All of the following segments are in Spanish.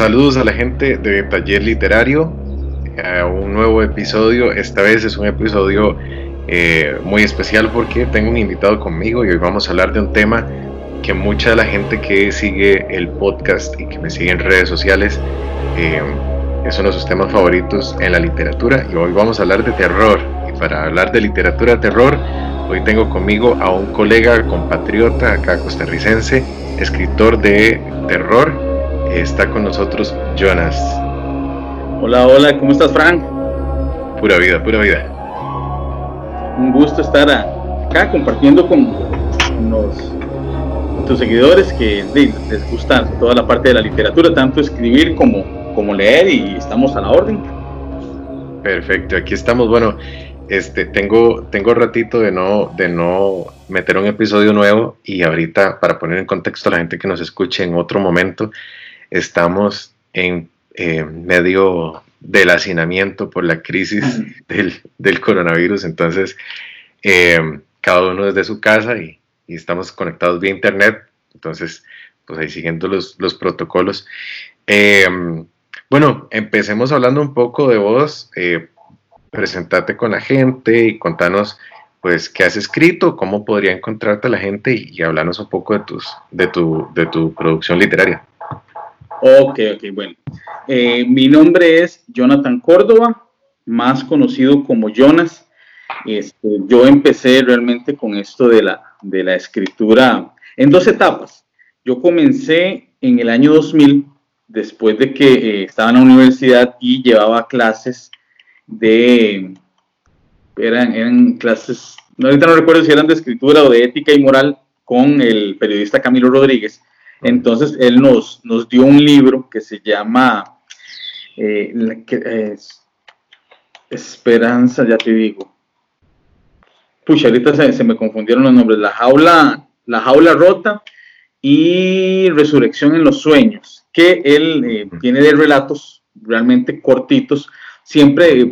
Saludos a la gente de Taller Literario, a un nuevo episodio. Esta vez es un episodio eh, muy especial porque tengo un invitado conmigo y hoy vamos a hablar de un tema que mucha de la gente que sigue el podcast y que me sigue en redes sociales eh, es uno de sus temas favoritos en la literatura y hoy vamos a hablar de terror. Y para hablar de literatura terror, hoy tengo conmigo a un colega compatriota acá costarricense, escritor de terror Está con nosotros Jonas. Hola, hola, ¿cómo estás, Frank? Pura vida, pura vida. Un gusto estar acá compartiendo con los, tus seguidores que les gusta toda la parte de la literatura, tanto escribir como, como leer, y estamos a la orden. Perfecto, aquí estamos. Bueno, este, tengo, tengo ratito de no, de no meter un episodio nuevo y ahorita para poner en contexto a la gente que nos escuche en otro momento, estamos en eh, medio del hacinamiento por la crisis del, coronavirus, entonces eh, cada uno desde su casa y, estamos conectados vía internet, entonces pues ahí siguiendo los, protocolos. Eh, bueno, empecemos hablando un poco de vos, presentate con la gente y contanos pues qué has escrito, cómo podría encontrarte la gente y, y hablarnos un poco de, tus, de, tu, de tu producción literaria. Ok, ok, bueno. Eh, mi nombre es Jonathan Córdoba, más conocido como Jonas. Este, yo empecé realmente con esto de la, de la escritura en dos etapas. Yo comencé en el año 2000, después de que eh, estaba en la universidad y llevaba clases de, eran, eran clases, ahorita no recuerdo si eran de escritura o de ética y moral con el periodista Camilo Rodríguez. Entonces él nos, nos dio un libro que se llama eh, Esperanza, ya te digo. Pucha, ahorita se, me confundieron los nombres. La jaula, la jaula rota y Resurrección en los sueños, que él eh, tiene de relatos realmente cortitos, siempre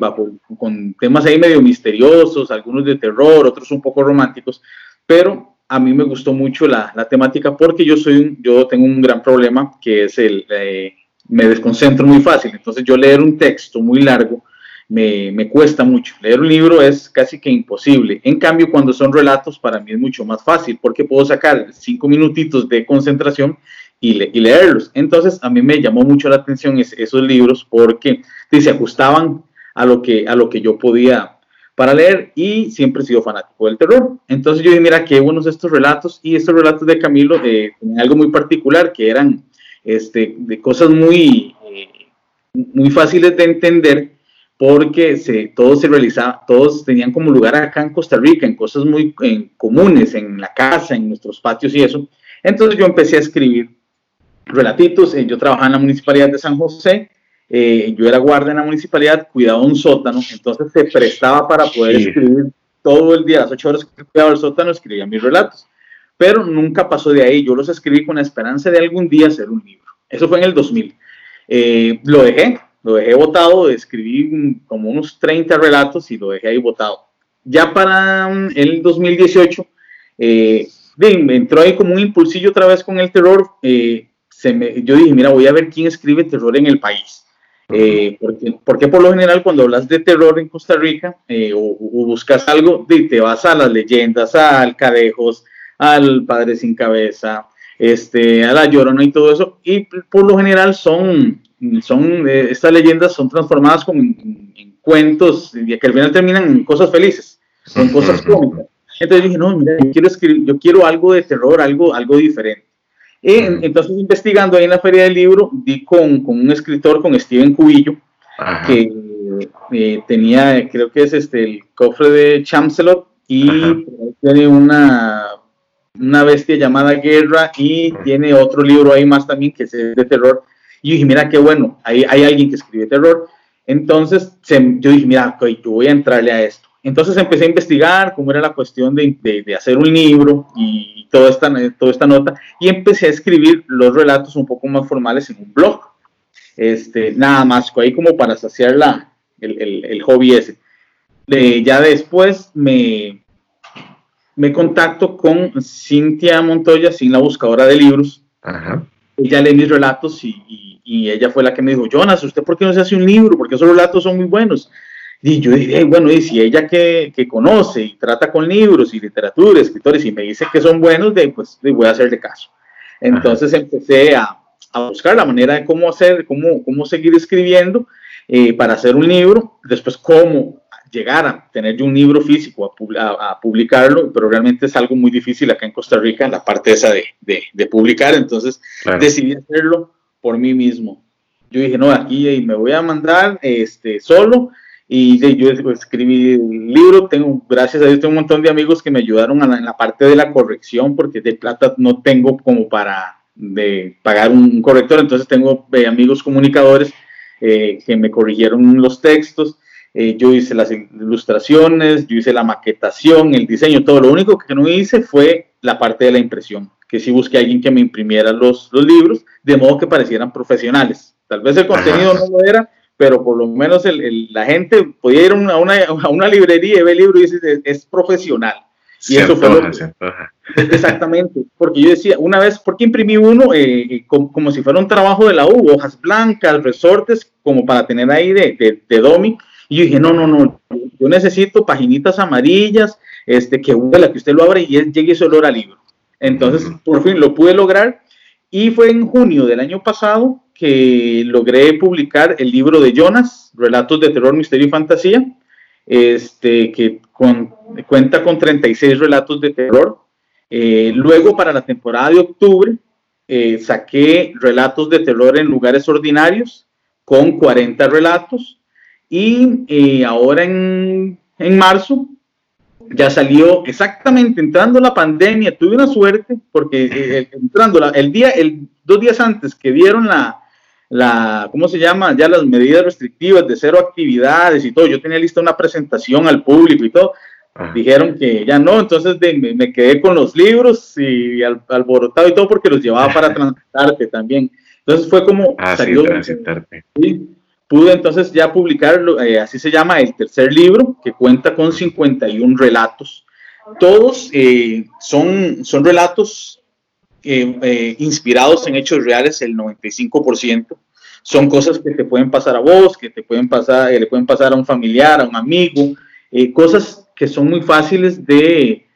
con temas ahí medio misteriosos, algunos de terror, otros un poco románticos, pero a mí me gustó mucho la, temática porque yo soy yo tengo un gran problema que es el eh, me desconcentro muy fácil. Entonces yo leer un texto muy largo me, me, cuesta mucho. Leer un libro es casi que imposible. En cambio cuando son relatos para mí es mucho más fácil porque puedo sacar cinco minutitos de concentración y, leerlos. Entonces a mí me llamó mucho la atención esos libros porque se ajustaban a lo que a lo que yo podía para leer y siempre he sido fanático del terror. Entonces yo dije, mira, qué buenos estos relatos y estos relatos de Camilo eh, algo muy particular, que eran este, de cosas muy, eh, muy fáciles de entender porque se, todos se realizaba, todos tenían como lugar acá en Costa Rica, en cosas muy comunes, en la casa, en nuestros patios y eso. Entonces yo empecé a escribir relatitos, eh, yo trabajaba en la Municipalidad de San José eh, yo era guardia en la municipalidad, cuidaba un sótano, entonces se prestaba para poder escribir todo el día, las ocho horas que cuidaba el sótano, escribía mis relatos. Pero nunca pasó de ahí, yo los escribí con la esperanza de algún día hacer un libro. Eso fue en el 2000. Eh, lo dejé, lo dejé votado, escribí como unos 30 relatos y lo dejé ahí votado. Ya para mm, el 2018, eh, entró ahí como un impulsillo otra vez con el terror. se me, yo dije, mira, voy a ver quién escribe terror en el país. Eh, porque, por lo general cuando hablas de terror en Costa Rica eh, o, buscas algo, te vas a las leyendas, al Cadejos, al Padre Sin Cabeza, este, a la Llorona y todo eso, y por lo general son, son eh, estas leyendas son transformadas como en, cuentos y que al final terminan en cosas felices, son cosas cómicas. Entonces dije, no, mira, yo quiero escribir, yo quiero algo de terror, algo, algo diferente. Y entonces, investigando ahí en la Feria del Libro, di con, con un escritor, con Steven Cubillo, que eh, tenía, creo que es este, el cofre de Chamcelot, y tiene una, una bestia llamada Guerra, y tiene otro libro ahí más también, que es de terror. Y yo dije, mira qué bueno, hay, hay alguien que escribe terror. Entonces, yo dije, mira, yo voy a entrarle a esto. Entonces empecé a investigar cómo era la cuestión de, de, hacer un libro y toda esta, toda esta nota y empecé a escribir los relatos un poco más formales en un blog. Este, nada más, ahí como para saciar la, el, el, el hobby ese. ya después me, me contacto con Cintia Montoya, sin la buscadora de libros. Ella lee mis relatos y, y ella fue la que me dijo, Jonas, ¿usted por qué no se hace un libro? Porque esos relatos son muy buenos. Y yo dije, bueno, y si ella que, que, conoce y trata con libros y literatura, escritores, y me dice que son buenos, de, pues voy a hacerle caso. Entonces empecé a, a, buscar la manera de cómo hacer, cómo, cómo seguir escribiendo eh, para hacer un libro, después cómo llegar a tener yo un libro físico, a, a, publicarlo, pero realmente es algo muy difícil acá en Costa Rica, en la parte esa de, de, de publicar, entonces decidí hacerlo por mí mismo. Yo dije, no, aquí me voy a mandar este, solo y yo escribí el libro, tengo, gracias a Dios, tengo un montón de amigos que me ayudaron en la parte de la corrección, porque de plata no tengo como para de pagar un, corrector, entonces tengo eh, amigos comunicadores eh, que me corrigieron los textos, eh, yo hice las ilustraciones, yo hice la maquetación, el diseño, todo. Lo único que no hice fue la parte de la impresión, que sí busqué a alguien que me imprimiera los, los libros, de modo que parecieran profesionales. Tal vez el contenido no lo era, pero por lo menos la gente podía ir a una, a una, librería y ver el libro y dice, es, profesional. Y eso fue lo Exactamente, porque yo decía, una vez, ¿por qué imprimí uno eh, eh, como, si fuera un trabajo de la U, hojas blancas, resortes, como para tener ahí de, de, de domi? Y yo dije, no, no, no, yo necesito paginitas amarillas, este, que la que usted lo abre y llegue ese olor al libro. Entonces, por fin lo pude lograr y fue en junio del año pasado que logré publicar el libro de Jonas, Relatos de Terror, Misterio y Fantasía, este, que cuenta con 36 relatos de terror. Eh, luego, para la temporada de octubre, eh, saqué relatos de terror en lugares ordinarios con 40 relatos. Y eh, ahora en, en marzo ya salió exactamente entrando la pandemia. Tuve una suerte porque entrando el día, el, dos días antes que dieron la, la, ¿cómo se llama? Ya las medidas restrictivas de cero actividades y todo. Yo tenía lista una presentación al público y todo. Dijeron que ya no, entonces me, quedé con los libros y al, alborotado y todo porque los llevaba para transitarte también. Entonces fue como... Ah, salió, transitarte. pude entonces ya publicar, eh, así se llama, el tercer libro, que cuenta con 51 relatos. Todos eh, son, son relatos eh, inspirados en hechos reales, el 95%. Son cosas que te pueden pasar a vos, que te pueden pasar, eh, le pueden pasar a un familiar, a un amigo, eh, cosas que son muy fáciles de,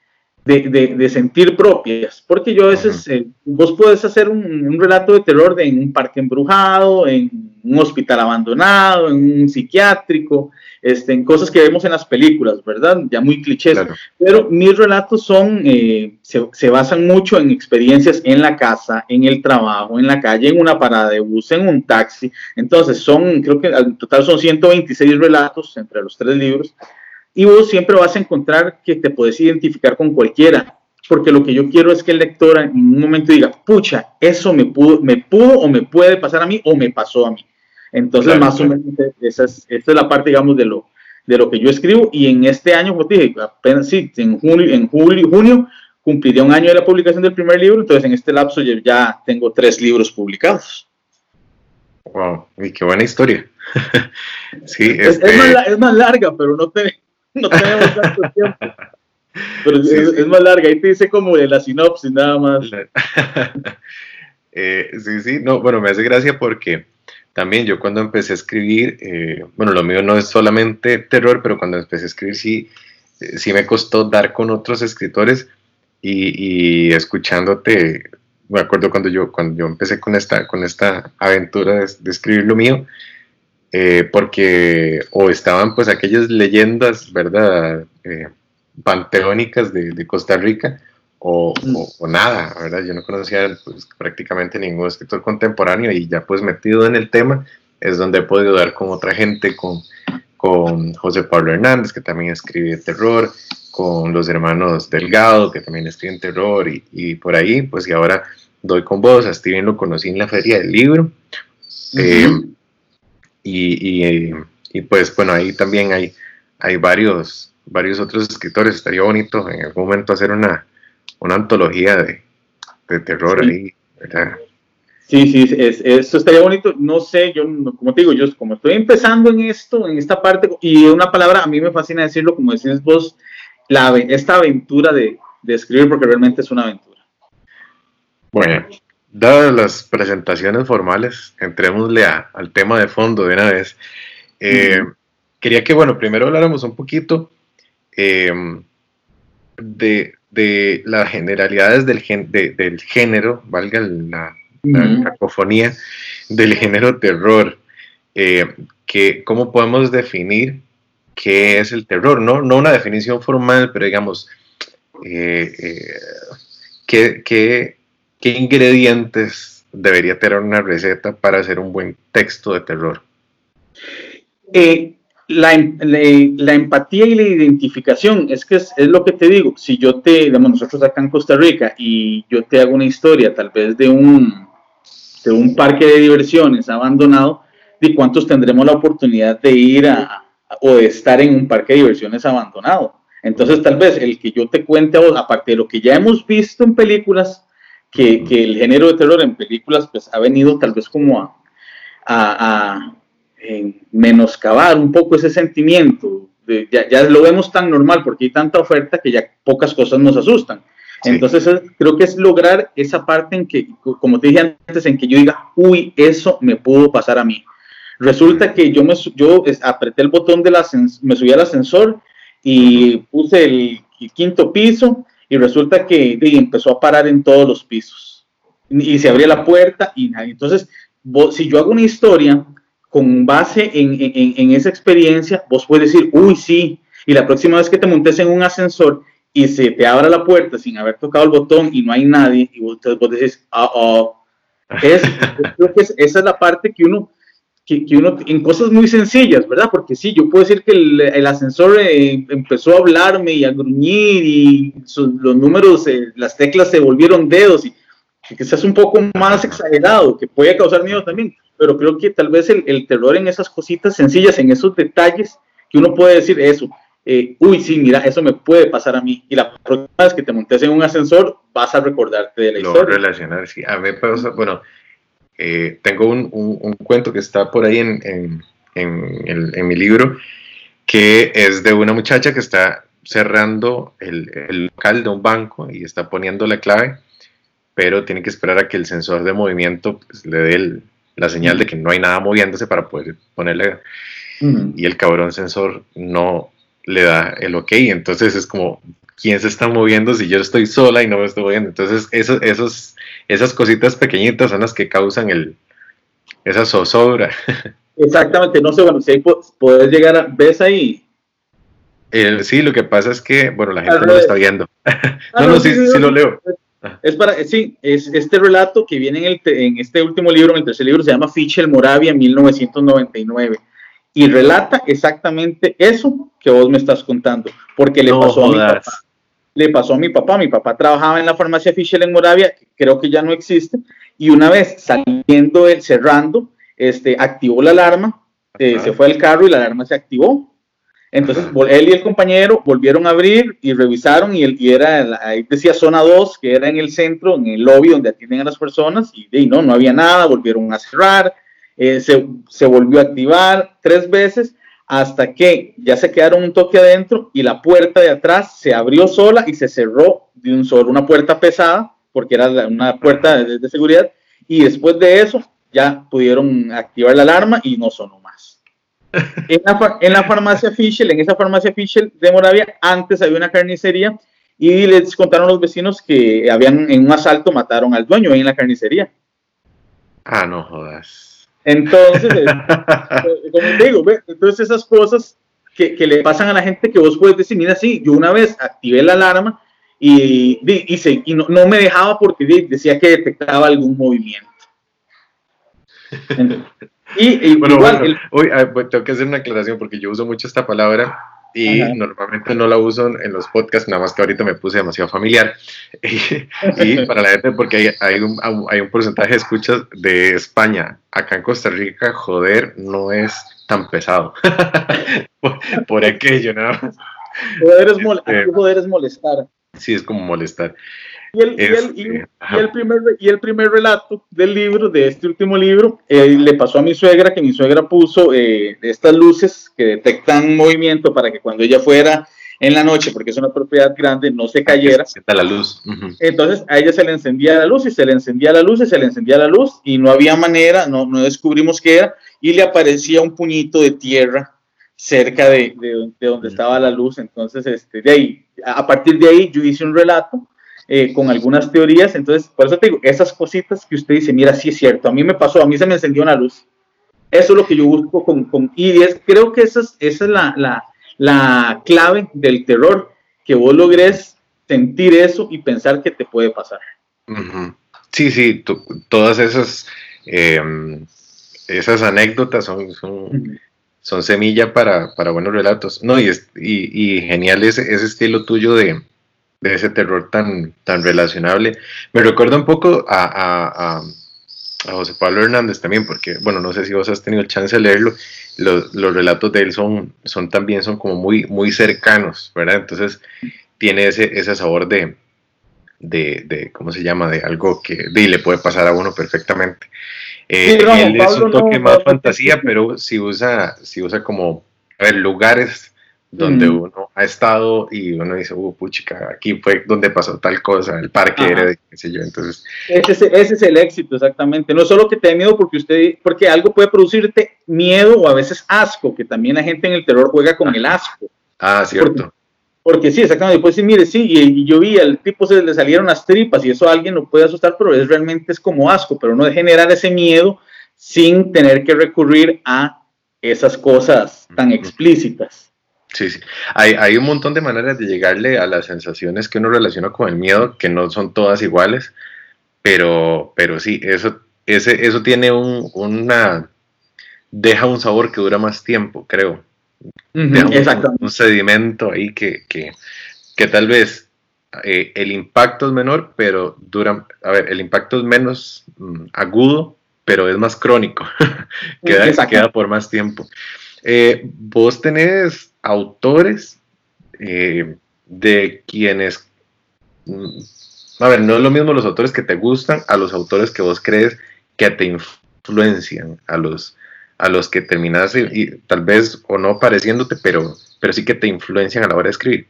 de, de, sentir propias, porque yo a veces, vos puedes hacer un, relato de terror de, en un parque embrujado, en un hospital abandonado, en un psiquiátrico, este, en cosas que vemos en las películas, ¿verdad? Ya muy clichés. Pero mis relatos son, eh, se, se, basan mucho en experiencias en la casa, en el trabajo, en la calle, en una parada de bus, en un taxi. Entonces, son, creo que en total son 126 relatos entre los tres libros. Y vos siempre vas a encontrar que te puedes identificar con cualquiera, porque lo que yo quiero es que el lector en un momento diga, pucha, eso me pudo, me pudo o me puede pasar a mí o me pasó a mí. Entonces, más o menos, esa es, esta es la parte, digamos, de lo, de lo que yo escribo. Y en este año, como dije, apenas sí, en junio, en julio, junio cumpliría un año de la publicación del primer libro. Entonces, en este lapso ya tengo tres libros publicados. Wow, y qué buena historia. sí, es, este es, más, larga, pero no, no tenemos tanto tiempo. Pero es, más larga, ahí te dice como de la sinopsis nada más. eh, sí, sí, no, bueno, me hace gracia porque también yo cuando empecé a escribir, eh, bueno, lo mío no es solamente terror, pero cuando empecé a escribir sí, eh, sí me costó dar con otros escritores y, y, escuchándote, me acuerdo cuando yo, cuando yo empecé con esta, con esta aventura de, escribir lo mío, eh, porque o estaban pues aquellas leyendas, ¿verdad? panteónicas de, de Costa Rica, Mm. o, nada, ¿verdad? Yo no conocía pues, prácticamente ningún escritor contemporáneo y ya pues metido en el tema es donde he podido dar con otra gente, con, con José Pablo Hernández, que también escribe terror, con los hermanos Delgado, que también escriben terror, y, y, por ahí, pues y ahora doy con vos, a Steven lo conocí en la feria del libro, eh, y, y, y, pues bueno, ahí también hay, hay varios, varios otros escritores, estaría bonito en algún momento hacer una, una antología de, de terror ahí, ¿verdad? Sí, sí, es, eso estaría bonito. No sé, yo, como te digo, yo como estoy empezando en esto, en esta parte, y una palabra, a mí me fascina decirlo, como decís vos, esta aventura de, de escribir, porque realmente es una aventura. Bueno, dadas las presentaciones formales, entrémosle al tema de fondo de una vez. Eh, quería que, bueno, primero habláramos un poquito em, de, las generalidades del, del género, valga la, cacofonía, del género terror. Eh, que, ¿Cómo podemos definir qué es el terror? No, no una definición formal, pero digamos, eh, eh, ¿qué, qué, qué ingredientes debería tener una receta para hacer un buen texto de terror? Eh, la, la, empatía y la identificación, es que es, lo que te digo, si yo te, digamos, nosotros acá en Costa Rica y yo te hago una historia tal vez de un, de un parque de diversiones abandonado, ¿de cuántos tendremos la oportunidad de ir a, o de estar en un parque de diversiones abandonado? Entonces tal vez el que yo te cuente a vos, aparte de lo que ya hemos visto en películas, que, que el género de terror en películas pues ha venido tal vez como a menoscabar un poco ese sentimiento. ya, ya, lo vemos tan normal porque hay tanta oferta que ya pocas cosas nos asustan. Entonces creo que es lograr esa parte en que, como te dije antes, en que yo diga, uy, eso me pudo pasar a mí. Resulta que yo, me, yo apreté el botón de la me subí al ascensor y puse el, quinto piso y resulta que empezó a parar en todos los pisos y se abría la puerta y entonces si yo hago una historia con base en, esa experiencia, vos puedes decir, uy, sí, y la próxima vez que te montes en un ascensor y se te abra la puerta sin haber tocado el botón y no hay nadie, y vos, vos decís, ah, oh, es, creo que esa es la parte que uno, que, uno, en cosas muy sencillas, ¿verdad? Porque sí, yo puedo decir que el, ascensor eh, empezó a hablarme y a gruñir y los números, eh, las teclas se volvieron dedos y que quizás un poco más exagerado, que puede causar miedo también pero creo que tal vez el, terror en esas cositas sencillas, en esos detalles, que uno puede decir eso, eh, uy, sí, mira, eso me puede pasar a mí. Y la próxima vez que te montes en un ascensor, vas a recordarte de la historia. Lo relacionar, sí. A mí pasa, bueno, eh, tengo un, un, cuento que está por ahí en, en, en, en, mi libro, que es de una muchacha que está cerrando el, el local de un banco y está poniendo la clave, pero tiene que esperar a que el sensor de movimiento pues, le dé el, la señal de que no hay nada moviéndose para poder ponerle. Y el cabrón sensor no le da el ok. Entonces es como, ¿quién se está moviendo si yo estoy sola y no me estoy moviendo? Entonces esos, esos, esas cositas pequeñitas son las que causan el, esa zozobra. Exactamente, no sé, bueno, si ahí puedes llegar a, ¿ves ahí? sí, lo que pasa es que, bueno, la gente no lo está viendo. no, no, sí, sí, lo leo. Es para, sí, es este relato que viene en, el, en este último libro, en el tercer libro, se llama Fichel Moravia 1999. Y relata exactamente eso que vos me estás contando, porque le pasó a mi papá. Le pasó a mi papá. Mi papá trabajaba en la farmacia Fichel en Moravia, creo que ya no existe, y una vez saliendo, él, cerrando, este, activó la alarma, eh, se fue al carro y la alarma se activó entonces, él y el compañero volvieron a abrir y revisaron y, él, y era, ahí decía zona 2, que era en el centro, en el lobby donde atienden a las personas, y, no, no había nada, volvieron a cerrar, eh, se, se, volvió a activar tres veces hasta que ya se quedaron un toque adentro y la puerta de atrás se abrió sola y se cerró de un solo, una puerta pesada, porque era una puerta de, de seguridad, y después de eso ya pudieron activar la alarma y no sonó en la, en la farmacia Fischel, en esa farmacia Fischel de Moravia, antes había una carnicería y les contaron los vecinos que habían en un asalto mataron al dueño ahí en la carnicería. Ah, no jodas. Entonces, eh, como te digo, entonces esas cosas que, que, le pasan a la gente que vos puedes decir, mira, sí, yo una vez activé la alarma y, y, y no, no, me dejaba porque decía que detectaba algún movimiento. Y, bueno, igual, ah, tengo que hacer una aclaración porque yo uso mucho esta palabra y normalmente no la uso en los podcasts, nada más que ahorita me puse demasiado familiar. y, para la gente, porque hay, un, hay un porcentaje de escuchas de España. Acá en Costa Rica, joder, no es tan pesado. por, aquello, nada más. Joder es, este, joder es molestar. Sí, es como molestar. Y el, y, el, el, primer, y el primer relato del libro, de este último libro, eh, le pasó a mi suegra, que mi suegra puso eh, estas luces que detectan movimiento para que cuando ella fuera en la noche, porque es una propiedad grande, no se cayera. Está la luz. Entonces a ella se le encendía la luz y se le encendía la luz y se le encendía la luz y no había manera, no, no descubrimos qué era y le aparecía un puñito de tierra cerca de, de, donde estaba la luz. Entonces, este, de ahí, a partir de ahí yo hice un relato eh, con algunas teorías. Entonces, por eso te digo, esas cositas que usted dice, mira, sí es cierto, a mí me pasó, a mí se me encendió una luz. Eso es lo que yo busco con, con Creo que esa es, esa es la, la, la clave del terror, que vos logres sentir eso y pensar que te puede pasar. Sí, sí, todas esas, em, esas anécdotas son, son, son semilla para, para, buenos relatos. No, y, y, y genial ese, ese, estilo tuyo de, de, ese terror tan, tan relacionable. Me recuerda un poco a, a, a, José Pablo Hernández también, porque, bueno, no sé si vos has tenido chance de leerlo, los, los, relatos de él son, son también son como muy, muy cercanos, ¿verdad? Entonces tiene ese, ese sabor de, de, de, ¿cómo se llama? De algo que de, le puede pasar a uno perfectamente. Eh, él es un toque más fantasía, pero si usa, si usa como, a ver, lugares donde uno ha estado y uno dice, uh, puchica, aquí fue donde pasó tal cosa, el parque era de qué sé yo, entonces... Ese es, ese es, el éxito, exactamente. No solo que te dé miedo porque usted, porque algo puede producirte miedo o a veces asco, que también la gente en el terror juega con el asco. Ah, cierto. Porque, sí, exactamente, puede decir, mire, sí, y, yo vi, al tipo se le salieron las tripas y eso a alguien lo puede asustar, pero es realmente es como asco, pero no de generar ese miedo sin tener que recurrir a esas cosas tan explícitas. Sí, sí. Hay, hay, un montón de maneras de llegarle a las sensaciones que uno relaciona con el miedo, que no son todas iguales, pero, pero sí, eso, ese, eso tiene un, una, deja un sabor que dura más tiempo, creo. Exacto. Un, sedimento ahí que, que, que tal vez eh, el impacto es menor, pero dura, a ver, el impacto es menos mm, agudo, pero es más crónico, queda, queda por más tiempo. Eh, vos tenés autores eh, de quienes, mm, a ver, no es lo mismo los autores que te gustan a los autores que vos crees que te influencian, a los, a los que terminas y, tal vez o no pareciéndote, pero, pero sí que te influencian a la hora de escribir.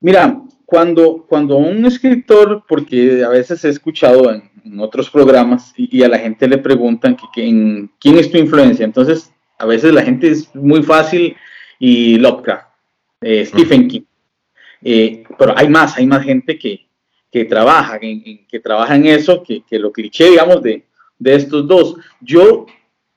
Mira, cuando, cuando un escritor, porque a veces he escuchado en, otros programas y, a la gente le preguntan que, quién es tu influencia, entonces a veces la gente es muy fácil y Lovecraft, eh, Stephen King. Eh, pero hay más, hay más gente que, que trabaja, en, que trabaja en eso, que, que, lo cliché, digamos, de, de estos dos. Yo,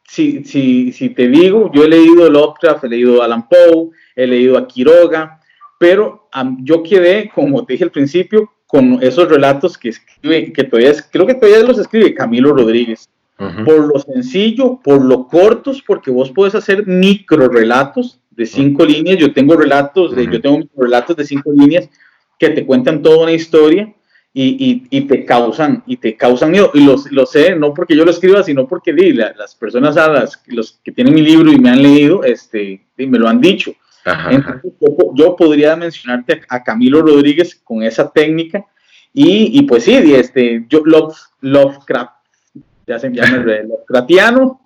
si, si, si te digo, yo he leído Lovecraft, he leído Alan Poe, he leído a Quiroga, pero yo quedé, como te dije al principio, con esos relatos que escribe, que todavía, creo que todavía los escribe Camilo Rodríguez. Por lo sencillo, por lo cortos, porque vos podés hacer micro relatos de cinco líneas. Yo tengo relatos, de, yo tengo relatos de cinco líneas que te cuentan toda una historia y, y, te causan y te causan miedo. Y lo, sé no porque yo lo escriba, sino porque di, las personas a las los que tienen mi libro y me han leído, este, me lo han dicho. yo, podría mencionarte a, Camilo Rodríguez con esa técnica y, y pues sí, este, yo Love, Lovecraft ya se llama el Gratiano.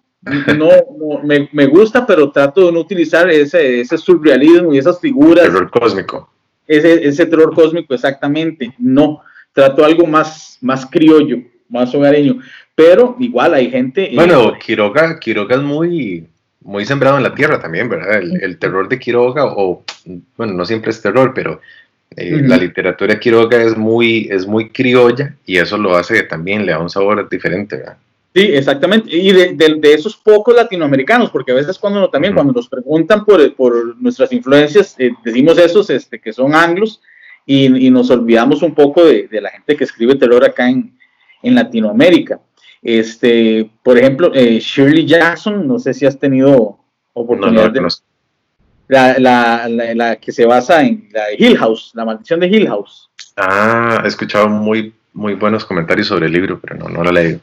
No, no me, me, gusta, pero trato de no utilizar ese, ese surrealismo y esas figuras. Terror cósmico. Ese, ese terror cósmico, exactamente. No, trato algo más, más criollo, más hogareño. Pero igual hay gente. Eh, bueno, Quiroga, Quiroga es muy, muy sembrado en la tierra también, ¿verdad? El, el terror de Quiroga, o bueno, no siempre es terror, pero eh, la literatura Quiroga es muy, es muy criolla y eso lo hace también, le da un sabor diferente, ¿verdad? Sí, exactamente. Y de, de, esos pocos latinoamericanos, porque a veces cuando también cuando nos preguntan por, por nuestras influencias, eh, decimos esos este, que son anglos y, y nos olvidamos un poco de, de, la gente que escribe terror acá en, en Latinoamérica. Este, por ejemplo, eh, Shirley Jackson, no sé si has tenido oportunidad de... La, la, la, que se basa en la Hill House, la maldición de Hill House. Ah, he escuchado muy muy buenos comentarios sobre el libro, pero no, no lo leí.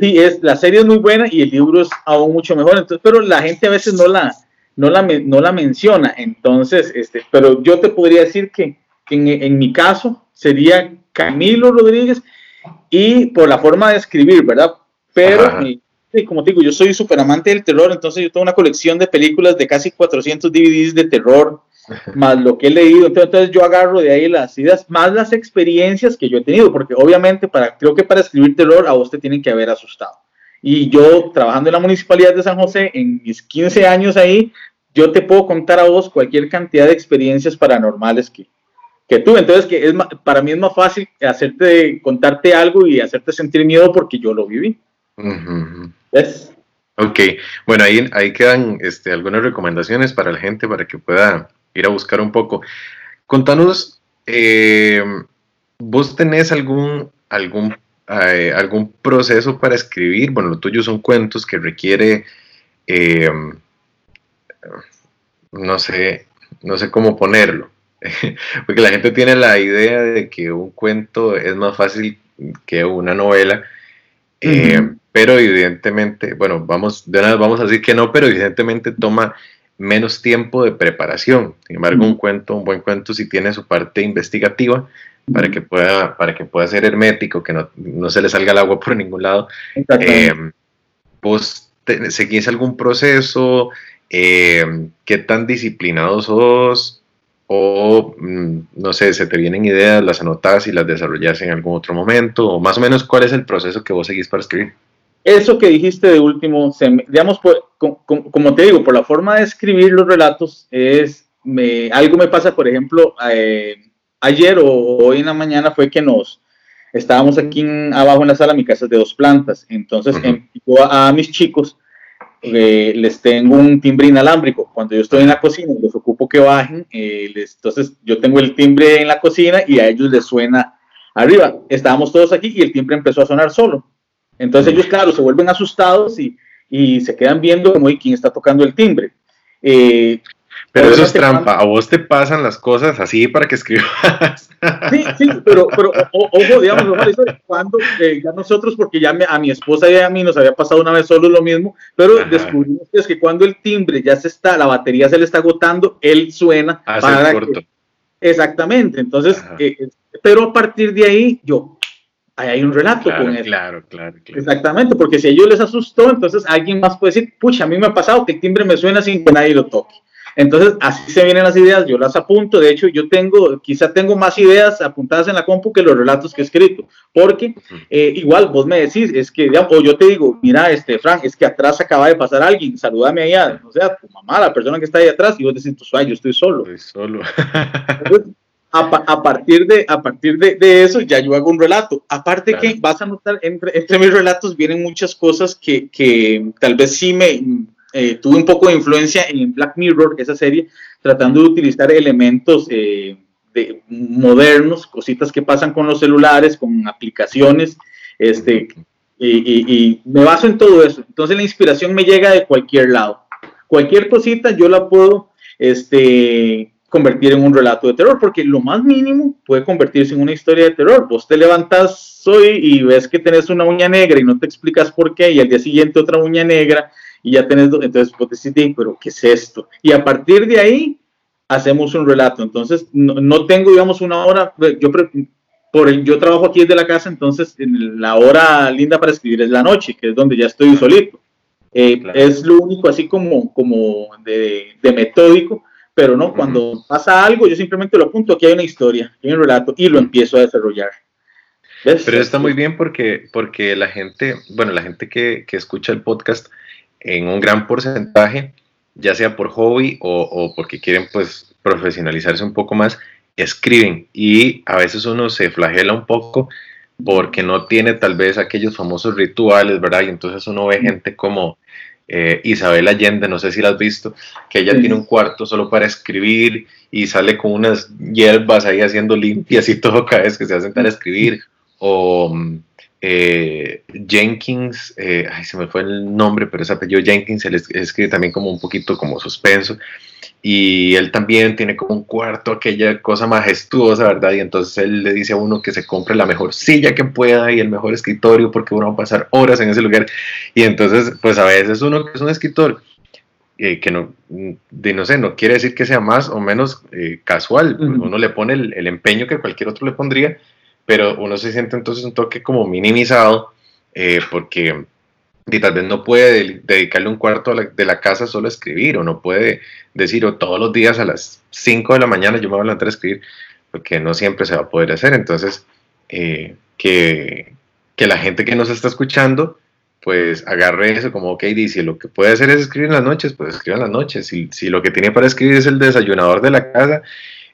Sí, es, la serie es muy buena y el libro es aún mucho mejor, entonces, pero la gente a veces no la, no la, no la menciona, entonces, este, pero yo te podría decir que, que en, en, mi caso sería Camilo Rodríguez y por la forma de escribir, ¿verdad? Pero, y, como te digo, yo soy súper amante del terror, entonces yo tengo una colección de películas de casi 400 DVDs de terror, más lo que he leído. Entonces, yo agarro de ahí las ideas, más las experiencias que yo he tenido, porque obviamente para, creo que para escribir terror a vos te tienen que haber asustado. Y yo trabajando en la municipalidad de San José, en mis 15 años ahí, yo te puedo contar a vos cualquier cantidad de experiencias paranormales que, que tuve. Entonces, que es, para mí es más fácil hacerte, contarte algo y hacerte sentir miedo porque yo lo viví. ¿Ves? Ok, bueno, ahí, ahí quedan este, algunas recomendaciones para la gente para que pueda ir a buscar un poco. Contanos, eh, ¿vos tenés algún, algún, eh, algún proceso para escribir? Bueno, lo tuyo son cuentos que requiere, eh, no sé, no sé cómo ponerlo, porque la gente tiene la idea de que un cuento es más fácil que una novela. Pero evidentemente, bueno, vamos, de una vez vamos a decir que no, pero evidentemente toma menos tiempo de preparación. Sin embargo, un cuento, un buen cuento, si tiene su parte investigativa, para que pueda, para que pueda ser hermético, que no, se le salga el agua por ningún lado. Eh, ¿Vos seguís algún proceso? Eh, ¿Qué tan disciplinados sos? O, mm, no sé, se te vienen ideas, las anotas y las desarrollas en algún otro momento, o más o menos cuál es el proceso que vos seguís para escribir eso que dijiste de último, digamos, como te digo, por la forma de escribir los relatos, es me, algo me pasa, por ejemplo, eh, ayer o hoy en la mañana fue que nos estábamos aquí abajo en la sala, mi casa es de dos plantas, entonces a, mis chicos eh, les tengo un timbre inalámbrico. Cuando yo estoy en la cocina, les ocupo que bajen, eh, entonces yo tengo el timbre en la cocina y a ellos les suena arriba. Estábamos todos aquí y el timbre empezó a sonar solo. Entonces ellos, claro, se vuelven asustados y, y se quedan viendo como, ¿y quién está tocando el timbre? Eh, pero eso es trampa, a vos te pasan las cosas así para que escribas. Sí, sí, pero, pero ojo, digamos, cuando eh, ya nosotros, porque ya a mi esposa y a mí nos había pasado una vez solo lo mismo, pero descubrimos que es que cuando el timbre ya se está, la batería se le está agotando, él suena. Ah, para corto. exactamente, entonces, eh, pero a partir de ahí, yo, ahí hay un relato con eso. Claro, claro, claro. Exactamente, porque si a ellos les asustó, entonces alguien más puede decir, pucha, a mí me ha pasado que el timbre me suena sin que nadie lo toque. Entonces, así se vienen las ideas, yo las apunto, de hecho, yo tengo, quizá tengo más ideas apuntadas en la compu que los relatos que he escrito, porque eh, igual vos me decís, es que, o yo te digo, mira, este, Frank, es que atrás acaba de pasar alguien, salúdame allá, o sea, tu mamá, la persona que está ahí atrás, y vos decís, pues, yo estoy solo. Estoy solo. a, partir, de, a partir de, eso ya yo hago un relato. Aparte que vas a notar, entre, entre, mis relatos vienen muchas cosas que, que tal vez sí me eh, tuve un poco de influencia en Black Mirror, esa serie, tratando de utilizar elementos eh, de, modernos, cositas que pasan con los celulares, con aplicaciones, este, y, me baso en todo eso. Entonces la inspiración me llega de cualquier lado. Cualquier cosita yo la puedo este, convertir en un relato de terror, porque lo más mínimo puede convertirse en una historia de terror. Vos te levantas hoy y ves que tenés una uña negra y no te explicas por qué, y al día siguiente otra uña negra y ya tenés, entonces vos decís, pero ¿qué es esto? Y a partir de ahí hacemos un relato. Entonces, no, tengo, digamos, una hora, yo, por el, yo trabajo aquí desde la casa, entonces la hora linda para escribir es la noche, que es donde ya estoy solito. Eh, es lo único así como, como de, de metódico, pero no, cuando pasa algo, yo simplemente lo apunto, aquí hay una historia, hay un relato y lo empiezo a desarrollar. Pero está muy bien porque, porque la gente, bueno, la gente que, que, escucha el podcast en un gran porcentaje, ya sea por hobby o, o, porque quieren pues profesionalizarse un poco más, escriben y a veces uno se flagela un poco porque no tiene tal vez aquellos famosos rituales, ¿verdad? Y entonces uno ve gente como eh, Isabel Allende, no sé si la has visto, que ella tiene un cuarto solo para escribir y sale con unas hierbas ahí haciendo limpias y todo cada vez que se va a sentar a escribir. O eh, Jenkins, eh, ay, se me fue el nombre, pero ese apellido Jenkins, él escribe también como un poquito como suspenso y él también tiene como un cuarto, aquella cosa majestuosa, ¿verdad? Y entonces él le dice a uno que se compre la mejor silla que pueda y el mejor escritorio porque uno va a pasar horas en ese lugar. Y entonces, pues a veces uno que es un escritor eh, que no, de, no sé, no quiere decir que sea más o menos eh, casual, uno le pone el, empeño que cualquier otro le pondría, pero uno se siente entonces un toque como minimizado eh, porque y tal vez no puede dedicarle un cuarto de la casa solo a escribir, o no puede decir, o todos los días a las 5 de la mañana yo me voy a levantar a escribir, porque no siempre se va a poder hacer. Entonces, eh, que, que, la gente que nos está escuchando, pues agarre eso como, ok, dice, lo que puede hacer es escribir en las noches, pues escribe en las noches. Si, si lo que tiene para escribir es el desayunador de la casa,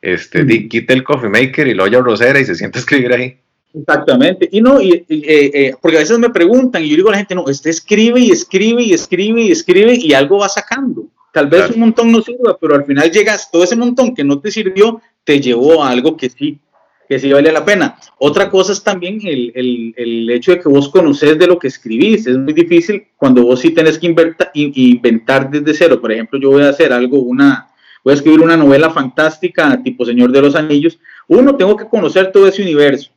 este, mm. quite el coffee maker y lo haya rosera y se siente a escribir ahí. Exactamente. Y no, y, eh, eh, porque a veces me preguntan y yo digo a la gente, no, usted escribe y escribe y escribe y escribe y algo va sacando. Tal vez un montón no sirva, pero al final llegas, todo ese montón que no te sirvió, te llevó a algo que sí, que sí vale la pena. Otra cosa es también el, el, el hecho de que vos conoces de lo que escribís. Es muy difícil cuando vos sí tenés que inventar, inventar desde cero. Por ejemplo, yo voy a hacer algo, una, voy a escribir una novela fantástica tipo Señor de los Anillos. Uno, tengo que conocer todo ese universo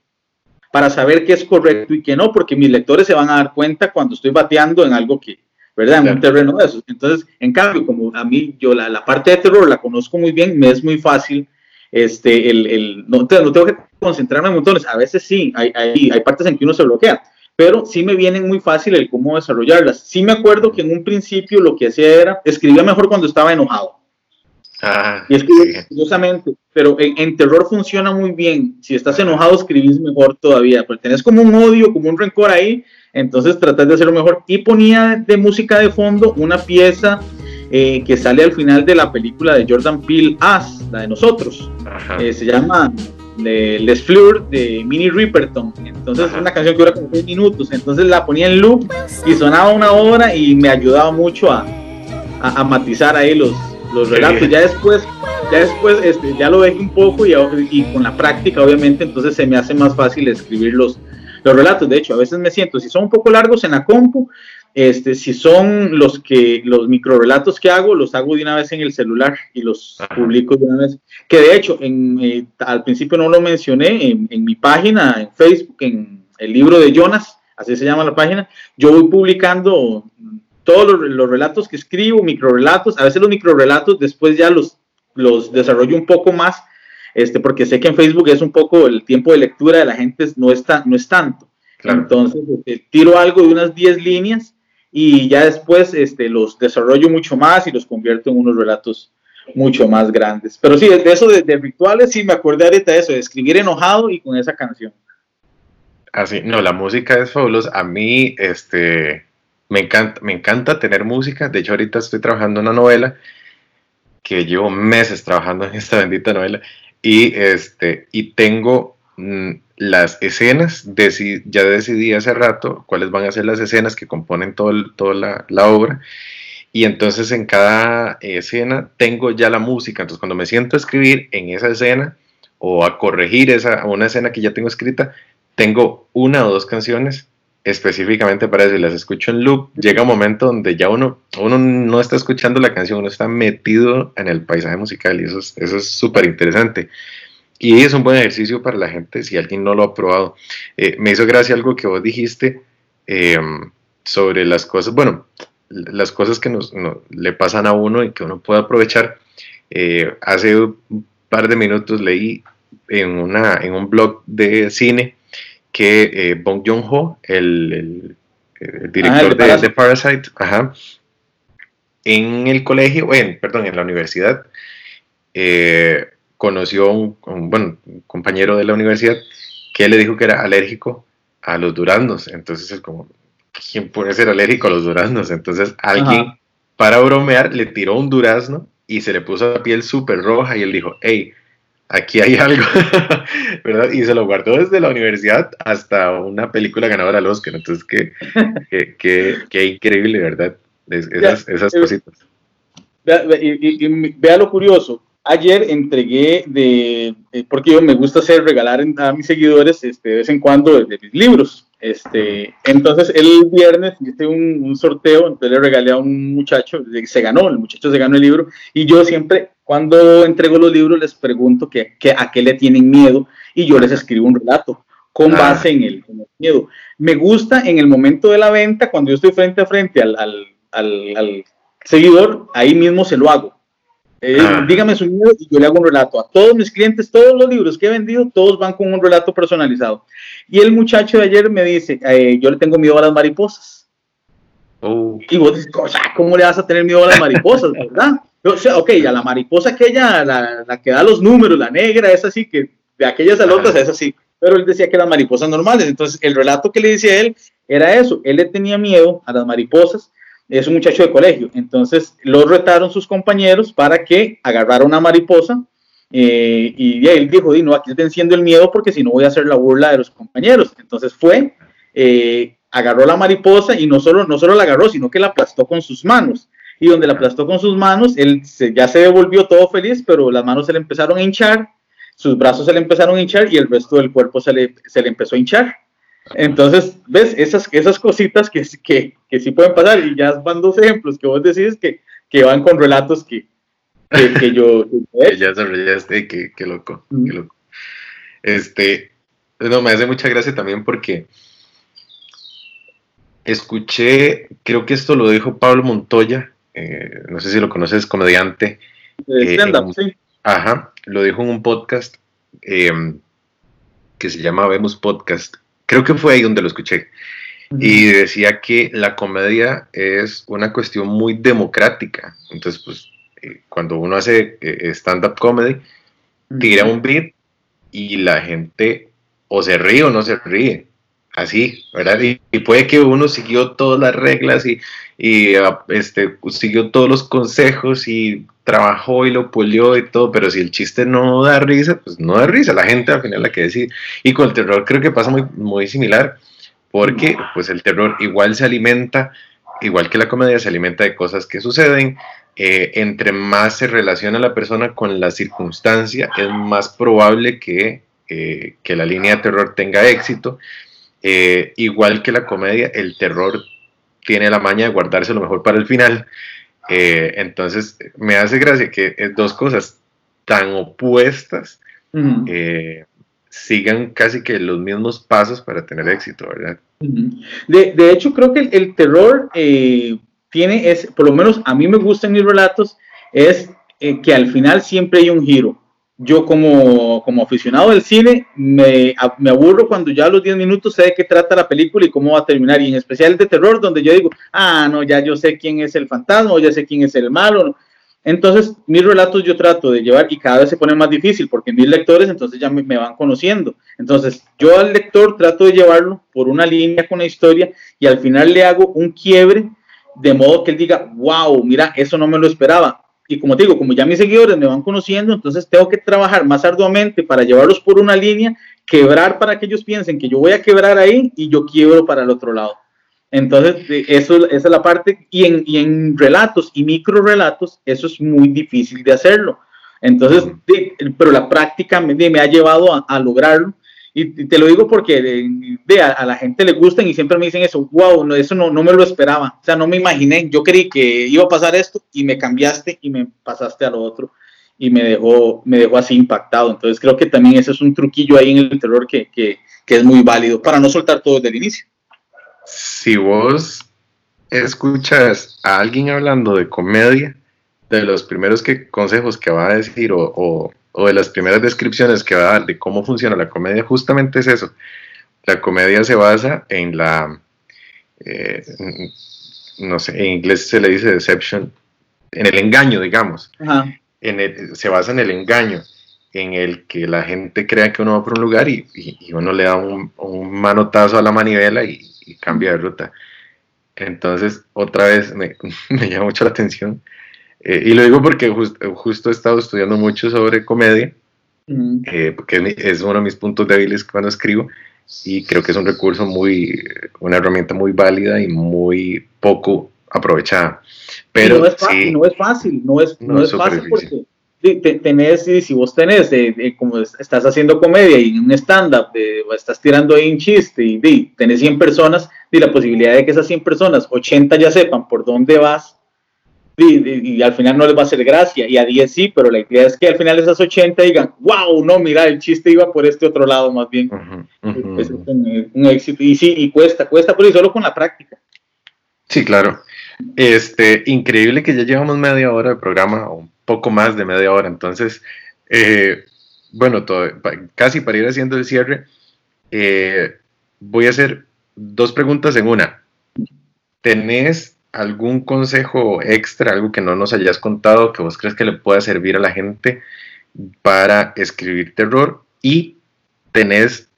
para saber qué es correcto y qué no, porque mis lectores se van a dar cuenta cuando estoy bateando en algo que, ¿verdad? En un terreno de esos. Entonces, en cambio, como a mí, yo la, la, parte de terror la conozco muy bien, me es muy fácil, este, el, el no, no, tengo que concentrarme en montones, a veces sí, hay, hay, hay partes en que uno se bloquea, pero sí me vienen muy fácil el cómo desarrollarlas. Sí me acuerdo que en un principio lo que hacía era, escribía mejor cuando estaba enojado. Ah, y escribir curiosamente, pero en, terror funciona muy bien. Si estás enojado, escribís mejor todavía, porque tenés como un odio, como un rencor ahí, entonces tratás de hacerlo mejor. Y ponía de música de fondo una pieza eh, que sale al final de la película de Jordan Peele, As, la de nosotros. Eh, se llama de Les Fleur de Minnie Riperton. Entonces es una canción que dura como 10 minutos. Entonces la ponía en loop y sonaba una hora y me ayudaba mucho a, a matizar ahí los, los relatos. Ya después, ya después, este, ya lo dejé un poco y, y, con la práctica, obviamente, entonces se me hace más fácil escribir los, los relatos. De hecho, a veces me siento, si son un poco largos en la compu, este, si son los que los microrelatos que hago, los hago de una vez en el celular y los publico de una vez. Que de hecho, en, eh, al principio no lo mencioné, en, en mi página, en Facebook, en el libro de Jonas, así se llama la página, yo voy publicando todos los, relatos que escribo, microrelatos, a veces los microrelatos después ya los, los desarrollo un poco más, este, porque sé que en Facebook es un poco el tiempo de lectura de la gente no, está, no es tanto. Entonces, este, tiro algo de unas 10 líneas y ya después este, los desarrollo mucho más y los convierto en unos relatos mucho más grandes. Pero sí, de eso de, de rituales, sí me acordé ahorita de eso, de escribir enojado y con esa canción. Así, no, la música es fabulosa. A mí, este, me encanta, me encanta tener música. De hecho, ahorita estoy trabajando una novela que llevo meses trabajando en esta bendita novela. Y, este, y tengo mm, las escenas, ya decidí hace rato cuáles van a ser las escenas que componen todo toda la, la, obra. Y entonces en cada escena tengo ya la música, entonces cuando me siento a escribir en esa escena o a corregir esa, una escena que ya tengo escrita, tengo una o dos canciones específicamente para eso y las escucho en loop, llega un momento donde ya uno, uno no está escuchando la canción, uno está metido en el paisaje musical y eso es eso es súper interesante. Y es un buen ejercicio para la gente si alguien no lo ha probado. Eh, me hizo gracia algo que vos dijiste em, sobre las cosas, bueno, las cosas que nos, le pasan a uno y que uno puede aprovechar. Eh, hace un par de minutos leí en, una, en un blog de cine que eh, Bong Joon-ho, el, director ah, de, Parasite, en el colegio, en, perdón, en la universidad, eh, conoció un, un, compañero de la universidad que le dijo que era alérgico a los duraznos. Entonces es como, ¿quién puede ser alérgico a los duraznos? Entonces alguien, para bromear, le tiró un durazno y se le puso la piel súper roja y él dijo, hey, aquí hay algo, ¿verdad? Y se lo guardó desde la universidad hasta una película ganadora al Oscar. Entonces, qué, qué, qué, increíble, ¿verdad? esas, esas eh, cositas. Vea, y, vea lo curioso. Ayer entregué de, eh, porque yo me gusta hacer regalar a mis seguidores este, de vez en cuando de mis libros. Este, entonces el viernes hice un, un, sorteo, entonces le regalé a un muchacho, se ganó, el muchacho se ganó el libro, y yo siempre cuando entrego los libros les pregunto que, a qué le tienen miedo y yo les escribo un relato con ah. base en el, miedo. Me gusta en el momento de la venta, cuando yo estoy frente a frente al, al, seguidor, ahí mismo se lo hago. Eh, ah. Dígame su miedo y yo le hago un relato. A todos mis clientes, todos los libros que he vendido, todos van con un relato personalizado. Y el muchacho de ayer me dice, eh, yo le tengo miedo a las mariposas. Oh. Y vos dices, ¿cómo le vas a tener miedo a las mariposas, verdad? O sea, ok, a la mariposa aquella, la, la que da los números, la negra, es así, que de aquellas a otras es así. Pero él decía que eran mariposas normales. Entonces, el relato que le decía él era eso. Él le tenía miedo a las mariposas. Es un muchacho de colegio. Entonces, lo retaron sus compañeros para que agarrara una mariposa. Eh, y él dijo, no, aquí venciendo el miedo porque si no voy a hacer la burla de los compañeros. Entonces fue, eh, agarró la mariposa y no solo, no solo la agarró, sino que la aplastó con sus manos y donde la aplastó con sus manos, él ya se devolvió todo feliz, pero las manos se le empezaron a hinchar, sus brazos se le empezaron a hinchar y el resto del cuerpo se le, se le empezó a hinchar. Entonces, ¿ves? Esas, esas cositas que, que, que sí pueden pasar y ya van dos ejemplos que vos decís que, que van con relatos que, que, yo... que ya desarrollaste, que, que loco, qué loco. Este, no, me hace mucha gracia también porque escuché, creo que esto lo dijo Pablo Montoya eh, no sé si lo conoces, comediante. Eh, sí. Ajá, lo dijo en un podcast eh, que se llama Vemos Podcast. Creo que fue ahí donde lo escuché. Y decía que la comedia es una cuestión muy democrática. Entonces, pues, cuando uno hace stand-up comedy, tira un beat y la gente o se ríe o no se ríe así, ¿verdad? Y, puede que uno siguió todas las reglas y, y ah, este, siguió todos los consejos y trabajó y lo pulió y todo, pero si el chiste no da risa, pues no da risa, la gente al final la que decide. Y con el terror creo que pasa muy, muy similar, porque pues el terror igual se alimenta, igual que la comedia, se alimenta de cosas que suceden. Eh, entre más se relaciona la persona con la circunstancia, es más probable que, eh, que la línea de terror tenga éxito. Eh, igual que la comedia, el terror tiene la maña de guardarse lo mejor para el final. Eh, entonces, me hace gracia que dos cosas tan opuestas eh, sigan casi que los mismos pasos para tener éxito, ¿verdad? de, hecho, creo que el, terror tiene, es, por lo menos a mí me gustan mis relatos, es que al final siempre hay un giro yo como, como aficionado del cine me, me, aburro cuando ya a los 10 minutos sé de qué trata la película y cómo va a terminar, y en especial de terror, donde yo digo, ah, no, ya yo sé quién es el fantasma o ya sé quién es el malo. Entonces, mis relatos yo trato de llevar y cada vez se pone más difícil porque mis lectores entonces ya me, me van conociendo. Entonces, yo al lector trato de llevarlo por una línea con la historia y al final le hago un quiebre de modo que él diga, wow, mira, eso no me lo esperaba y como digo, como ya mis seguidores me van conociendo, entonces tengo que trabajar más arduamente para llevarlos por una línea, quebrar para que ellos piensen que yo voy a quebrar ahí y yo quiebro para el otro lado. Entonces, eso, esa es la parte, y en, y en relatos y micro relatos, eso es muy difícil de hacerlo. Entonces, pero la práctica me, me ha llevado a, a lograrlo y te lo digo porque de, a, la gente le gustan y siempre me dicen eso, wow, no, eso no, no me lo esperaba, o sea, no me imaginé, yo creí que iba a pasar esto y me cambiaste y me pasaste a lo otro y me dejó, me dejó así impactado. Entonces creo que también ese es un truquillo ahí en el terror que, que, que es muy válido para no soltar todo desde el inicio. Si vos escuchas a alguien hablando de comedia, de los primeros consejos que va a decir o de las primeras descripciones que va a dar de cómo funciona la comedia, justamente es eso. La comedia se basa en la, eh, no sé, en inglés se le dice deception, en el engaño, digamos. En se basa en el engaño, en el que la gente crea que uno va por un lugar y, uno le da un, manotazo a la manivela y, cambia de ruta. Entonces, otra vez me, me llama mucho la atención eh, y lo digo porque justo he estado estudiando mucho sobre comedia, eh, porque es uno de mis puntos débiles cuando escribo, y creo que es un recurso muy, una herramienta muy válida y muy poco aprovechada. Pero no es fácil, no es fácil, no es, no, es, fácil porque tenés, si vos tenés, como estás haciendo comedia y un stand-up, estás tirando ahí un chiste y tenés 100 personas, y la posibilidad de que esas 100 personas, 80 ya sepan por dónde vas, y, al final no les va a hacer gracia, y a 10 sí, pero la idea es que al final esas 80 digan, wow, no, mira, el chiste iba por este otro lado más bien. Es un, éxito, y sí, y cuesta, cuesta, pero solo con la práctica. Sí, claro. Este, increíble que ya llevamos media hora de programa, o un poco más de media hora, entonces, eh, bueno, todo, casi para ir haciendo el cierre, eh, voy a hacer dos preguntas en una. ¿Tenés algún consejo extra, algo que no nos hayas contado, que vos crees que le pueda servir a la gente para escribir terror y tenés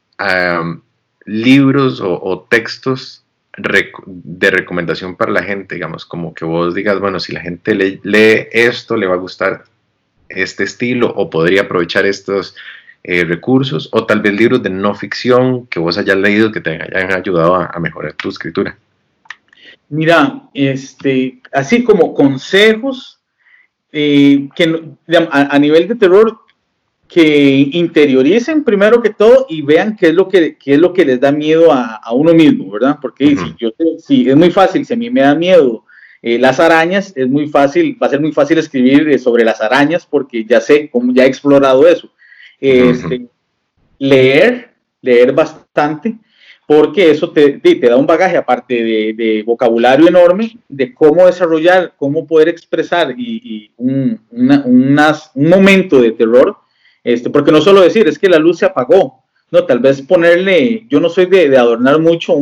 libros o, textos de recomendación para la gente, digamos, como que vos digas, bueno, si la gente lee, esto, le va a gustar este estilo o podría aprovechar estos eh, recursos, o tal vez libros de no ficción que vos hayas leído que te hayan ayudado a mejorar tu escritura. Mira, este, así como consejos eh, que a, nivel de terror que interioricen primero que todo y vean qué es lo que, qué es lo que les da miedo a, uno mismo, ¿verdad? Porque si yo, si es muy fácil, si a mí me da miedo eh, las arañas, es muy fácil, va a ser muy fácil escribir eh, sobre las arañas porque ya sé cómo ya he explorado eso. Este, leer, leer bastante, porque eso te, te, da un bagaje aparte de, vocabulario enorme de cómo desarrollar, cómo poder expresar y, un, un, momento de terror, este, porque no solo decir es que la luz se apagó, no, tal vez ponerle, yo no soy de, adornar mucho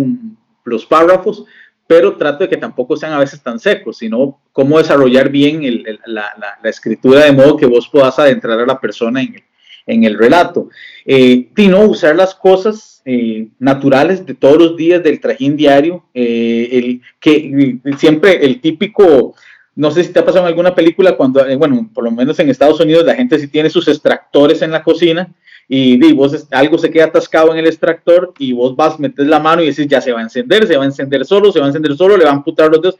los párrafos, pero trato de que tampoco sean a veces tan secos, sino cómo desarrollar bien la, escritura de modo que vos puedas adentrar a la persona en en el relato. Eh, y no usar las cosas eh, naturales de todos los días del trajín diario, eh, el, que siempre el típico, no sé si te ha pasado en alguna película cuando, bueno, por lo menos en Estados Unidos la gente sí tiene sus extractores en la cocina y, vos algo se queda atascado en el extractor y vos vas, metes la mano y dices ya se va a encender, se va a encender solo, se va a encender solo, le van a amputar los dedos.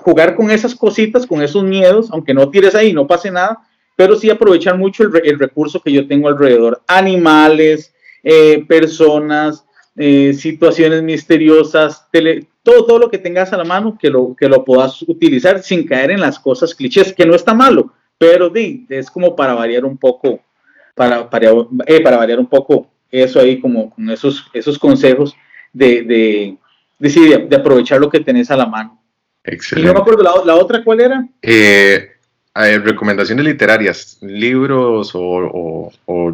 Jugar con esas cositas, con esos miedos, aunque no tires ahí, no pase nada, pero sí aprovechar mucho el, recurso que yo tengo alrededor. Animales, eh, personas, eh, situaciones misteriosas, todo, todo lo que tengas a la mano que lo, que lo puedas utilizar sin caer en las cosas clichés, que no está malo, pero di, es como para variar un poco, para, para, eh, para variar un poco eso ahí, como con esos, esos consejos de, de, de, de aprovechar lo que tenés a la mano. Excelente. Y no me acuerdo, la, la otra, ¿cuál era? Eh, recomendaciones literarias, libros o,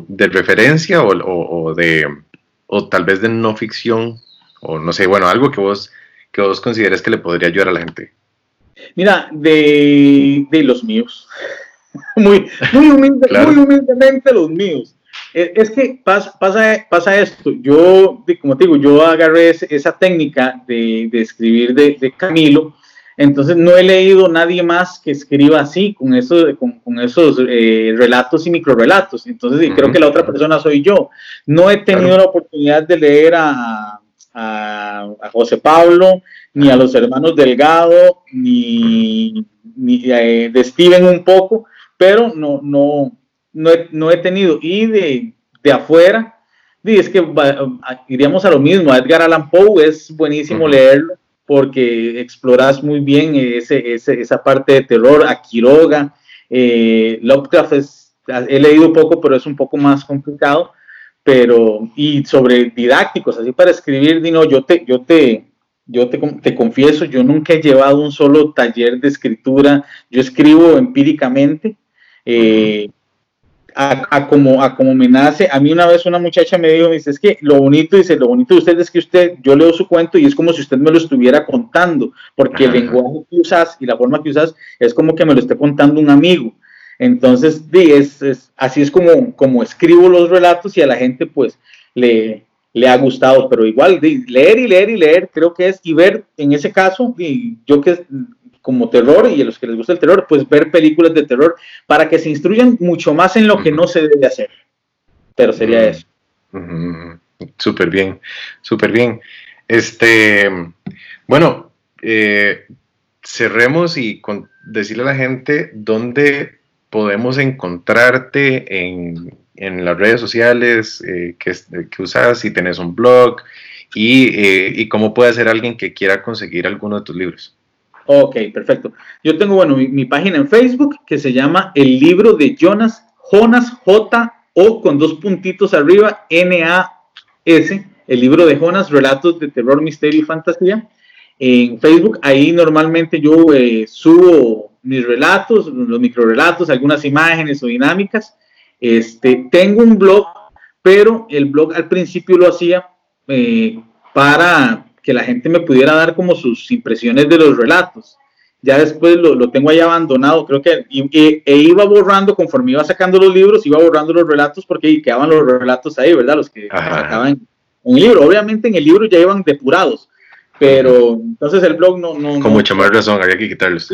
de referencia o, de o tal vez de no ficción o no sé, bueno, algo que vos que vos consideres que le podría ayudar a la gente. Mira, de, los míos. muy, muy, humildemente los míos. E, es, que pasa, pasa, pasa, esto. Yo, como te digo, yo agarré esa técnica de, escribir de, de Camilo entonces no he leído nadie más que escriba así, con, eso, con, esos eh, relatos y microrelatos. Entonces creo que la otra persona soy yo. No he tenido la oportunidad de leer a, José Pablo, ni a los hermanos Delgado, ni, eh, de Steven un poco, pero no, no, no, he, tenido. Y de, de afuera, es que iríamos a lo mismo. Edgar Allan Poe es buenísimo leerlo porque exploras muy bien ese, esa parte de terror, a Quiroga, eh, Lovecraft he leído poco, pero es un poco más complicado, pero, y sobre didácticos, así para escribir, Dino, yo te, yo te, yo te, te, confieso, yo nunca he llevado un solo taller de escritura, yo escribo empíricamente, eh, a, como, a como me nace. A mí una vez una muchacha me dijo, me dice, es que lo bonito, dice, lo bonito de usted es que usted, yo leo su cuento y es como si usted me lo estuviera contando, porque el lenguaje que usas y la forma que usas es como que me lo esté contando un amigo. Entonces, es, es, así es como, como escribo los relatos y a la gente pues le, le ha gustado, pero igual leer y leer y leer creo que es, y ver en ese caso, y yo que como terror y a los que les gusta el terror, pues ver películas de terror para que se instruyan mucho más en lo que no se debe hacer. Pero sería eso. Súper bien, súper bien. Este, bueno, eh, cerremos y con, decirle a la gente dónde podemos encontrarte en, las redes sociales eh, que, que, usas, si tenés un blog y, eh, y cómo puede ser alguien que quiera conseguir alguno de tus libros. Ok, perfecto. Yo tengo, bueno, mi, página en Facebook que se llama El libro de Jonas, Jonas J O con dos puntitos arriba, N A S, el libro de Jonas, Relatos de Terror, Misterio y Fantasía. En Facebook, ahí normalmente yo eh, subo mis relatos, los microrelatos, algunas imágenes o dinámicas. Este, tengo un blog, pero el blog al principio lo hacía eh, para que la gente me pudiera dar como sus impresiones de los relatos. ya después lo, tengo ahí abandonado, creo que e, iba borrando conforme iba sacando los libros, iba borrando los relatos porque quedaban los relatos ahí, ¿verdad? Los que sacaban en el libro. Obviamente en el libro ya iban depurados, pero entonces el blog no... no Con mucha más razón, había que quitarlos.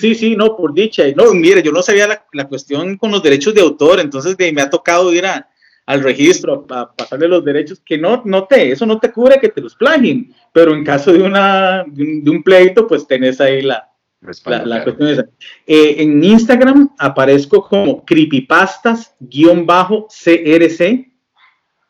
Sí, sí, no, por dicha. No, mire, yo no sabía la, la cuestión con los derechos de autor, entonces me ha tocado ir a, al registro a, pasarle los derechos que no, no te, eso no te cubre que te los plagien, pero en caso de, una, de, un, pleito, pues tenés ahí la, la, cuestión esa. Eh, en Instagram aparezco como creepypastas-crc.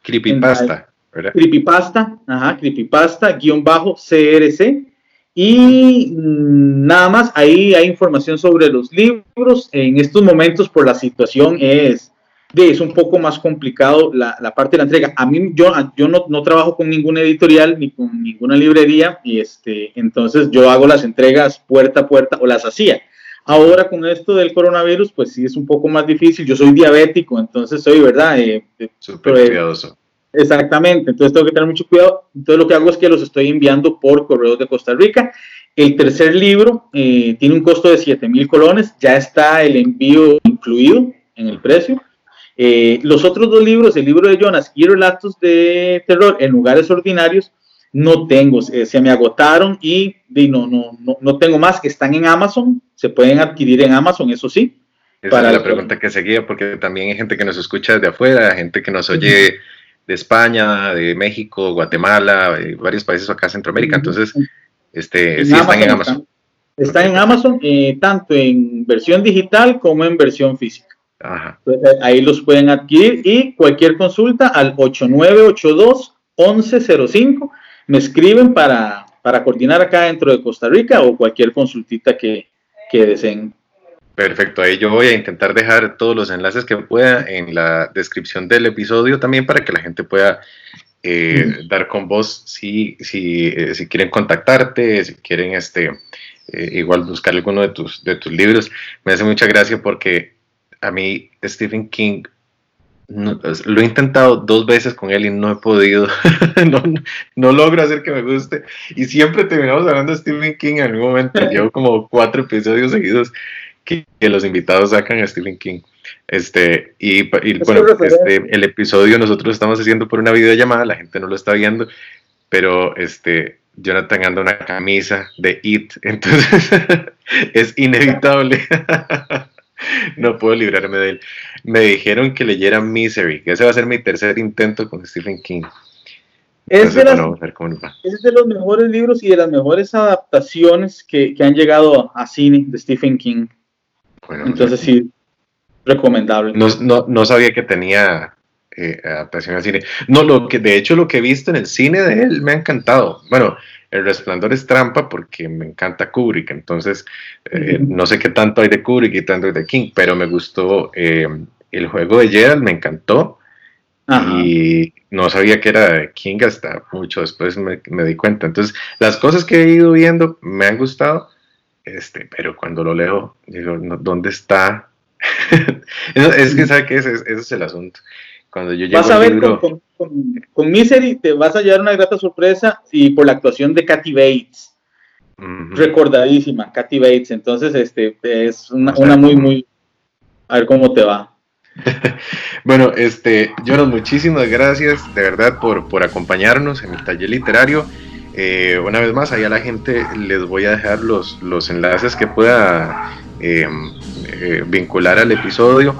Creepypasta, ¿verdad? Creepypasta, ajá, creepypasta-crc. Y nada más, ahí hay información sobre los libros. En estos momentos, por la situación, es es un poco más complicado la, la, parte de la entrega. A mí, yo, yo no, no, trabajo con ninguna editorial ni con ninguna librería, y este, entonces yo hago las entregas puerta a puerta, o las hacía. Ahora con esto del coronavirus, pues sí es un poco más difícil. Yo soy diabético, entonces soy, ¿verdad? Eh, eh Súper cuidadoso. Exactamente, entonces tengo que tener mucho cuidado. Entonces lo que hago es que los estoy enviando por correos de Costa Rica. El tercer libro eh, tiene un costo de 7 mil colones, ya está el envío incluido en el precio. Eh, los otros dos libros, el libro de Jonas y Relatos de Terror en Lugares Ordinarios, no tengo, eh, se me agotaron y, no, no, no, no, tengo más. Están en Amazon, se pueden adquirir en Amazon, eso sí. Esa para es la pregunta que seguía, porque también hay gente que nos escucha desde afuera, gente que nos oye de España, de México, Guatemala, varios países acá Centroamérica. Entonces, este, sí están en Amazon. Están, en Amazon, eh, tanto en versión digital como en versión física. Eh, ahí los pueden adquirir y cualquier consulta al 8982-1105 me escriben para, para coordinar acá dentro de Costa Rica o cualquier consultita que, que deseen. Perfecto, ahí yo voy a intentar dejar todos los enlaces que pueda en la descripción del episodio también para que la gente pueda eh, dar con vos si, si, eh, si quieren contactarte, si quieren este, igual buscar alguno de tus, de tus libros. Me hace mucha gracia porque a mí Stephen King lo he intentado dos veces con él y no he podido, no, logro hacer que me guste. Y siempre terminamos hablando de Stephen King en algún momento. Llevo como cuatro episodios seguidos que, los invitados sacan a Stephen King. Este, y, bueno, este, el episodio nosotros estamos haciendo por una videollamada, la gente no lo está viendo, pero este, Jonathan anda una camisa de It, entonces es inevitable. No puedo librarme de él. Me dijeron que leyera Misery, que ese va a ser mi tercer intento con Stephen King. Es de, es de, los mejores libros y de las mejores adaptaciones que, que han llegado a cine de Stephen King. Entonces sí, recomendable. No, no, no sabía que tenía eh, adaptación al cine. No, lo que de hecho lo que he visto en el cine de él me ha encantado. Bueno, el Resplandor es trampa porque me encanta Kubrick, entonces eh, no sé qué tanto hay de Kubrick y tanto hay de King, pero me gustó eh, el juego de Gerald, me encantó y no sabía que era de King hasta mucho después me, di cuenta. Entonces, las cosas que he ido viendo me han gustado, este, pero cuando lo leo, digo, ¿dónde está? es que, ¿sabe qué es? Ese es el asunto. Cuando yo vas a ver con, con, Misery te vas a llevar una grata sorpresa y por la actuación de Kathy Bates. Recordadísima, Kathy Bates. Entonces, este es una, muy, muy. A ver cómo te va. bueno, este, Jonas, muchísimas gracias de verdad por, por acompañarnos en el taller literario. Eh, una vez más, ahí a la gente les voy a dejar los, los enlaces que pueda eh, eh, vincular al episodio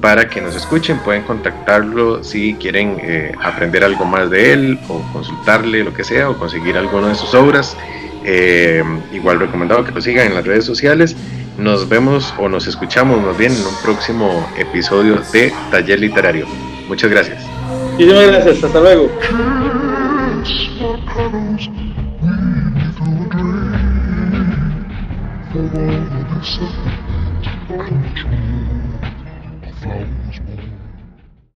para que nos escuchen. Pueden contactarlo si quieren eh, aprender algo más de él o consultarle lo que sea o conseguir alguna de sus obras. Eh, igual recomendado que lo sigan en las redes sociales. Nos vemos o nos escuchamos más bien en un próximo episodio de Taller Literario. Muchas gracias. Muchísimas gracias. Hasta luego. something to